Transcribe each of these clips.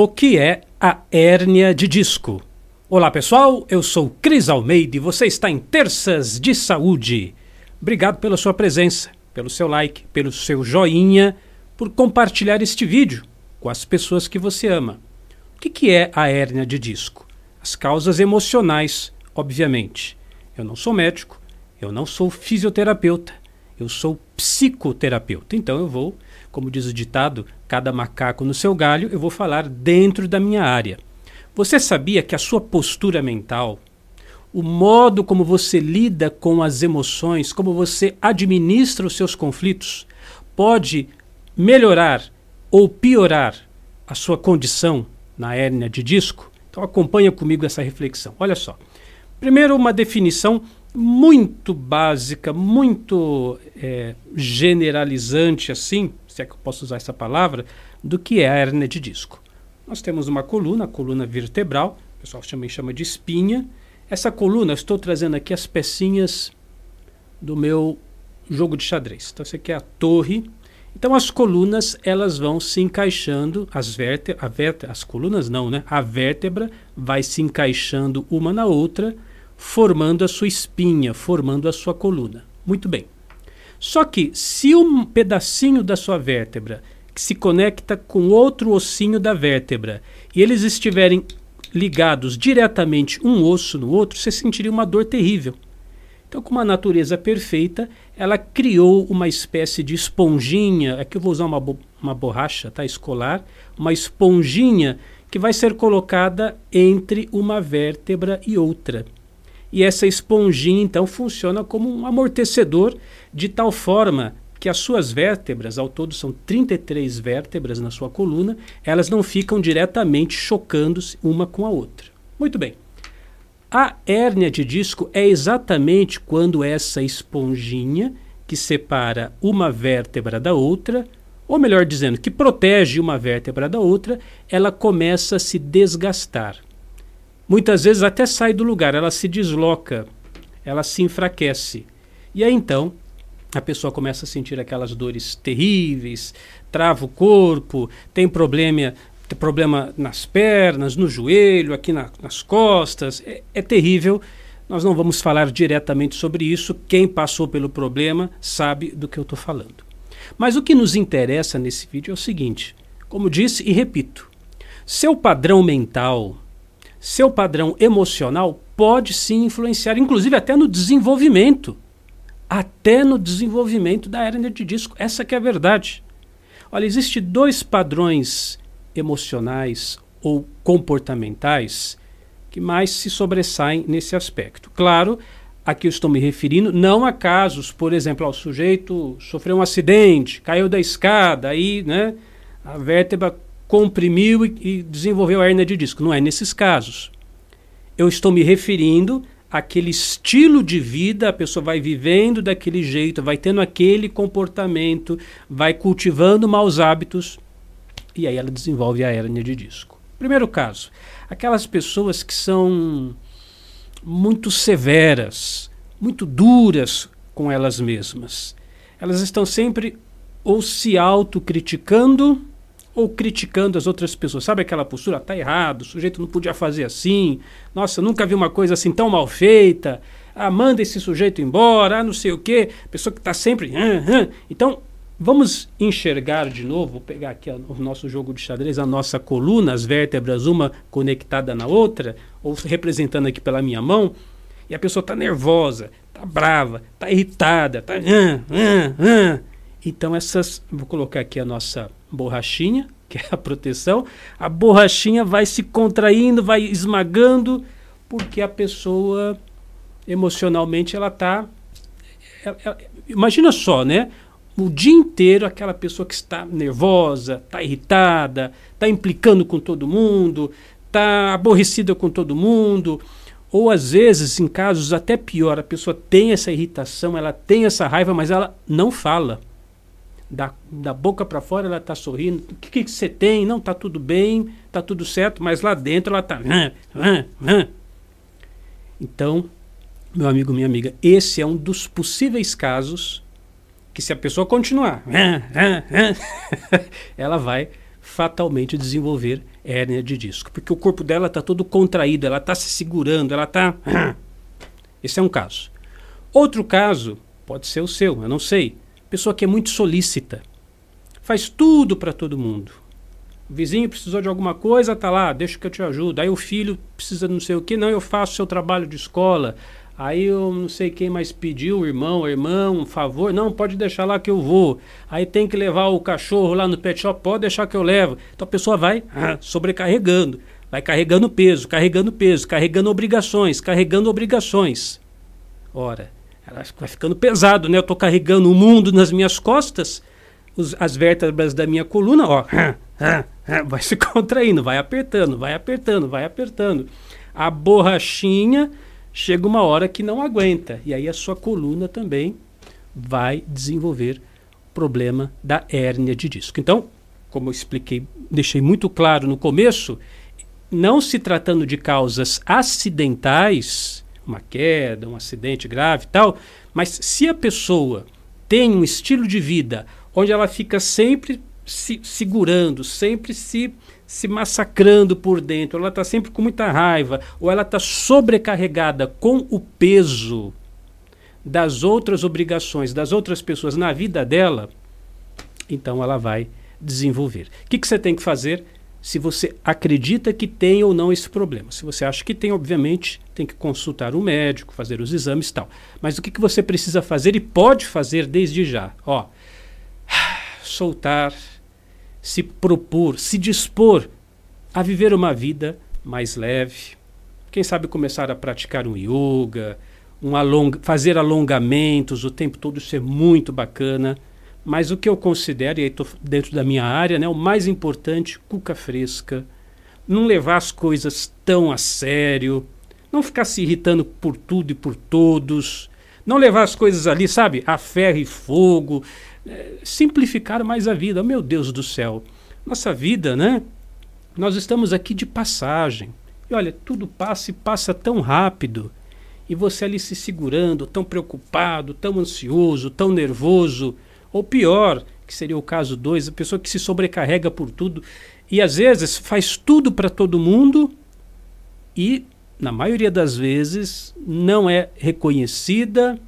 O que é a hérnia de disco? Olá pessoal, eu sou Cris Almeida e você está em Terças de Saúde. Obrigado pela sua presença, pelo seu like, pelo seu joinha, por compartilhar este vídeo com as pessoas que você ama. O que, é a hérnia de disco? As causas emocionais, obviamente. Eu não sou médico, eu não sou fisioterapeuta, eu sou psicoterapeuta. Então eu vou como diz o ditado, cada macaco no seu galho, eu vou falar dentro da minha área. Você sabia que a sua postura mental, o modo como você lida com as emoções, como você administra os seus conflitos, pode melhorar ou piorar a sua condição na hérnia de disco? Então acompanha comigo essa reflexão. Olha só. Primeiro, uma definição muito básica, muito é, generalizante assim, se é que eu posso usar essa palavra, do que é a hérnia de disco. Nós temos uma coluna, a coluna vertebral, o pessoal também chama de espinha. Essa coluna, estou trazendo aqui as pecinhas do meu jogo de xadrez. Então, essa aqui é a torre. Então, as colunas, elas vão se encaixando, as vértebras, vértebra, as colunas não, né? A vértebra vai se encaixando uma na outra, formando a sua espinha, formando a sua coluna. Muito bem. Só que se um pedacinho da sua vértebra que se conecta com outro ossinho da vértebra e eles estiverem ligados diretamente um osso no outro, você sentiria uma dor terrível. Então, com uma natureza perfeita, ela criou uma espécie de esponjinha, aqui eu vou usar uma, bo uma borracha tá, escolar, uma esponjinha que vai ser colocada entre uma vértebra e outra. E essa esponjinha então funciona como um amortecedor de tal forma que as suas vértebras, ao todo são 33 vértebras na sua coluna, elas não ficam diretamente chocando-se uma com a outra. Muito bem. A hérnia de disco é exatamente quando essa esponjinha que separa uma vértebra da outra, ou melhor dizendo, que protege uma vértebra da outra, ela começa a se desgastar. Muitas vezes até sai do lugar, ela se desloca, ela se enfraquece. E aí então a pessoa começa a sentir aquelas dores terríveis, trava o corpo, tem problema, tem problema nas pernas, no joelho, aqui na, nas costas. É, é terrível. Nós não vamos falar diretamente sobre isso. Quem passou pelo problema sabe do que eu estou falando. Mas o que nos interessa nesse vídeo é o seguinte: como disse e repito, seu padrão mental, seu padrão emocional pode sim influenciar, inclusive até no desenvolvimento. Até no desenvolvimento da hérnia de disco. Essa que é a verdade. Olha, existem dois padrões emocionais ou comportamentais que mais se sobressaem nesse aspecto. Claro, aqui eu estou me referindo não a casos, por exemplo, o sujeito sofreu um acidente, caiu da escada, aí né, a vértebra comprimiu e, e desenvolveu a hernia de disco. Não é nesses casos. Eu estou me referindo àquele estilo de vida, a pessoa vai vivendo daquele jeito, vai tendo aquele comportamento, vai cultivando maus hábitos e aí ela desenvolve a hernia de disco. Primeiro caso, aquelas pessoas que são muito severas, muito duras com elas mesmas. Elas estão sempre ou se autocriticando ou criticando as outras pessoas. Sabe aquela postura? Tá errado, o sujeito não podia fazer assim. Nossa, nunca vi uma coisa assim tão mal feita. Ah, manda esse sujeito embora, ah, não sei o quê. Pessoa que está sempre. Então, vamos enxergar de novo, vou pegar aqui o nosso jogo de xadrez, a nossa coluna, as vértebras, uma conectada na outra, ou representando aqui pela minha mão, e a pessoa está nervosa, está brava, está irritada, está. Então, essas. Vou colocar aqui a nossa borrachinha, que é a proteção. A borrachinha vai se contraindo, vai esmagando, porque a pessoa emocionalmente ela está. imagina só, né? O dia inteiro aquela pessoa que está nervosa, está irritada, está implicando com todo mundo, está aborrecida com todo mundo. Ou às vezes, em casos até pior, a pessoa tem essa irritação, ela tem essa raiva, mas ela não fala da, da boca para fora ela está sorrindo. O que, que você tem? Não, está tudo bem, está tudo certo, mas lá dentro ela está. Então, meu amigo, minha amiga, esse é um dos possíveis casos que, se a pessoa continuar, ela vai fatalmente desenvolver hérnia de disco, porque o corpo dela está todo contraído, ela está se segurando, ela está. Esse é um caso. Outro caso pode ser o seu, eu não sei. Pessoa que é muito solícita, faz tudo para todo mundo. O vizinho precisou de alguma coisa, tá lá, deixa que eu te ajudo. Aí o filho precisa de não sei o que, não, eu faço seu trabalho de escola. Aí eu não sei quem mais pediu, o irmão, a irmã, um favor. Não, pode deixar lá que eu vou. Aí tem que levar o cachorro lá no pet shop, pode deixar que eu levo. Então a pessoa vai ah, sobrecarregando, vai carregando peso, carregando peso, carregando obrigações, carregando obrigações. Ora, vai ficando pesado, né? Eu estou carregando o mundo nas minhas costas, os, as vértebras da minha coluna, ó, vai se contraindo, vai apertando, vai apertando, vai apertando. A borrachinha chega uma hora que não aguenta. E aí a sua coluna também vai desenvolver problema da hérnia de disco. Então, como eu expliquei, deixei muito claro no começo, não se tratando de causas acidentais, uma queda, um acidente grave e tal, mas se a pessoa tem um estilo de vida onde ela fica sempre se segurando, sempre se se massacrando por dentro, ela está sempre com muita raiva, ou ela está sobrecarregada com o peso das outras obrigações das outras pessoas na vida dela, então ela vai desenvolver. O que, que você tem que fazer? Se você acredita que tem ou não esse problema. Se você acha que tem, obviamente, tem que consultar um médico, fazer os exames e tal. Mas o que, que você precisa fazer e pode fazer desde já? Ó, soltar se propor, se dispor a viver uma vida mais leve. Quem sabe começar a praticar um yoga, um along fazer alongamentos o tempo todo, isso é muito bacana. Mas o que eu considero, e aí estou dentro da minha área, né, o mais importante, cuca fresca. Não levar as coisas tão a sério. Não ficar se irritando por tudo e por todos. Não levar as coisas ali, sabe, a ferro e fogo simplificar mais a vida. Meu Deus do céu, nossa vida, né? Nós estamos aqui de passagem. E olha, tudo passa e passa tão rápido. E você ali se segurando, tão preocupado, tão ansioso, tão nervoso. Ou pior, que seria o caso 2, a pessoa que se sobrecarrega por tudo e às vezes faz tudo para todo mundo e, na maioria das vezes, não é reconhecida,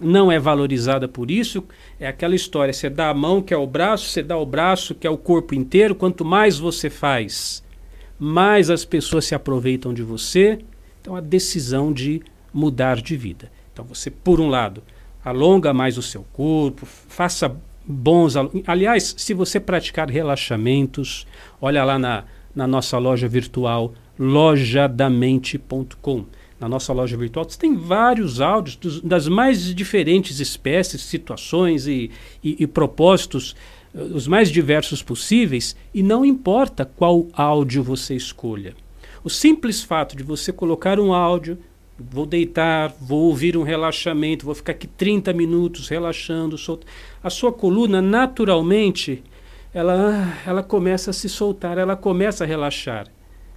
não é valorizada por isso. É aquela história: você dá a mão, que é o braço, você dá o braço, que é o corpo inteiro. Quanto mais você faz, mais as pessoas se aproveitam de você. Então, a decisão de mudar de vida. Então, você, por um lado, alonga mais o seu corpo, faça bons. Aliás, se você praticar relaxamentos, olha lá na, na nossa loja virtual lojadamente.com na nossa loja virtual, você tem vários áudios dos, das mais diferentes espécies, situações e, e, e propósitos, uh, os mais diversos possíveis, e não importa qual áudio você escolha. O simples fato de você colocar um áudio, vou deitar, vou ouvir um relaxamento, vou ficar aqui 30 minutos relaxando, solto, a sua coluna naturalmente ela, ela começa a se soltar, ela começa a relaxar.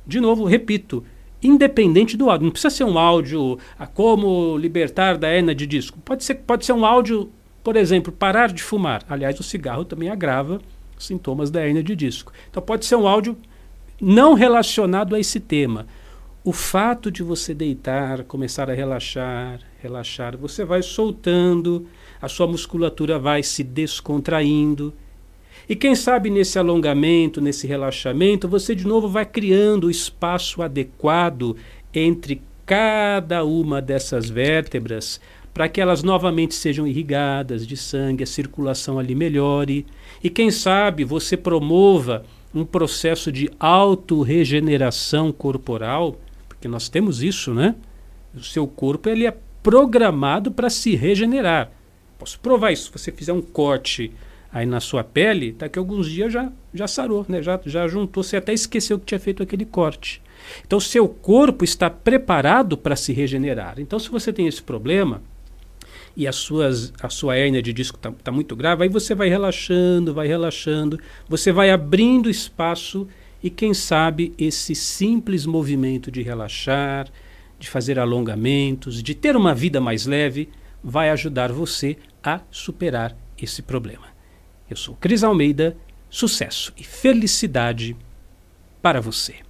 De novo, repito, independente do áudio. Não precisa ser um áudio a como libertar da hernia de disco. Pode ser, pode ser um áudio, por exemplo, parar de fumar. Aliás, o cigarro também agrava sintomas da hernia de disco. Então pode ser um áudio não relacionado a esse tema. O fato de você deitar, começar a relaxar, relaxar, você vai soltando, a sua musculatura vai se descontraindo e quem sabe nesse alongamento, nesse relaxamento, você de novo vai criando o espaço adequado entre cada uma dessas vértebras para que elas novamente sejam irrigadas de sangue, a circulação ali melhore. E quem sabe você promova um processo de autorregeneração corporal, porque nós temos isso, né? O seu corpo ele é programado para se regenerar. Posso provar isso. Se você fizer um corte aí na sua pele, daqui a alguns dias já, já sarou, né? já, já juntou, você até esqueceu que tinha feito aquele corte. Então, seu corpo está preparado para se regenerar. Então, se você tem esse problema e as suas, a sua hérnia de disco está tá muito grave, aí você vai relaxando, vai relaxando, você vai abrindo espaço e, quem sabe, esse simples movimento de relaxar, de fazer alongamentos, de ter uma vida mais leve, vai ajudar você a superar esse problema. Eu sou Cris Almeida, sucesso e felicidade para você.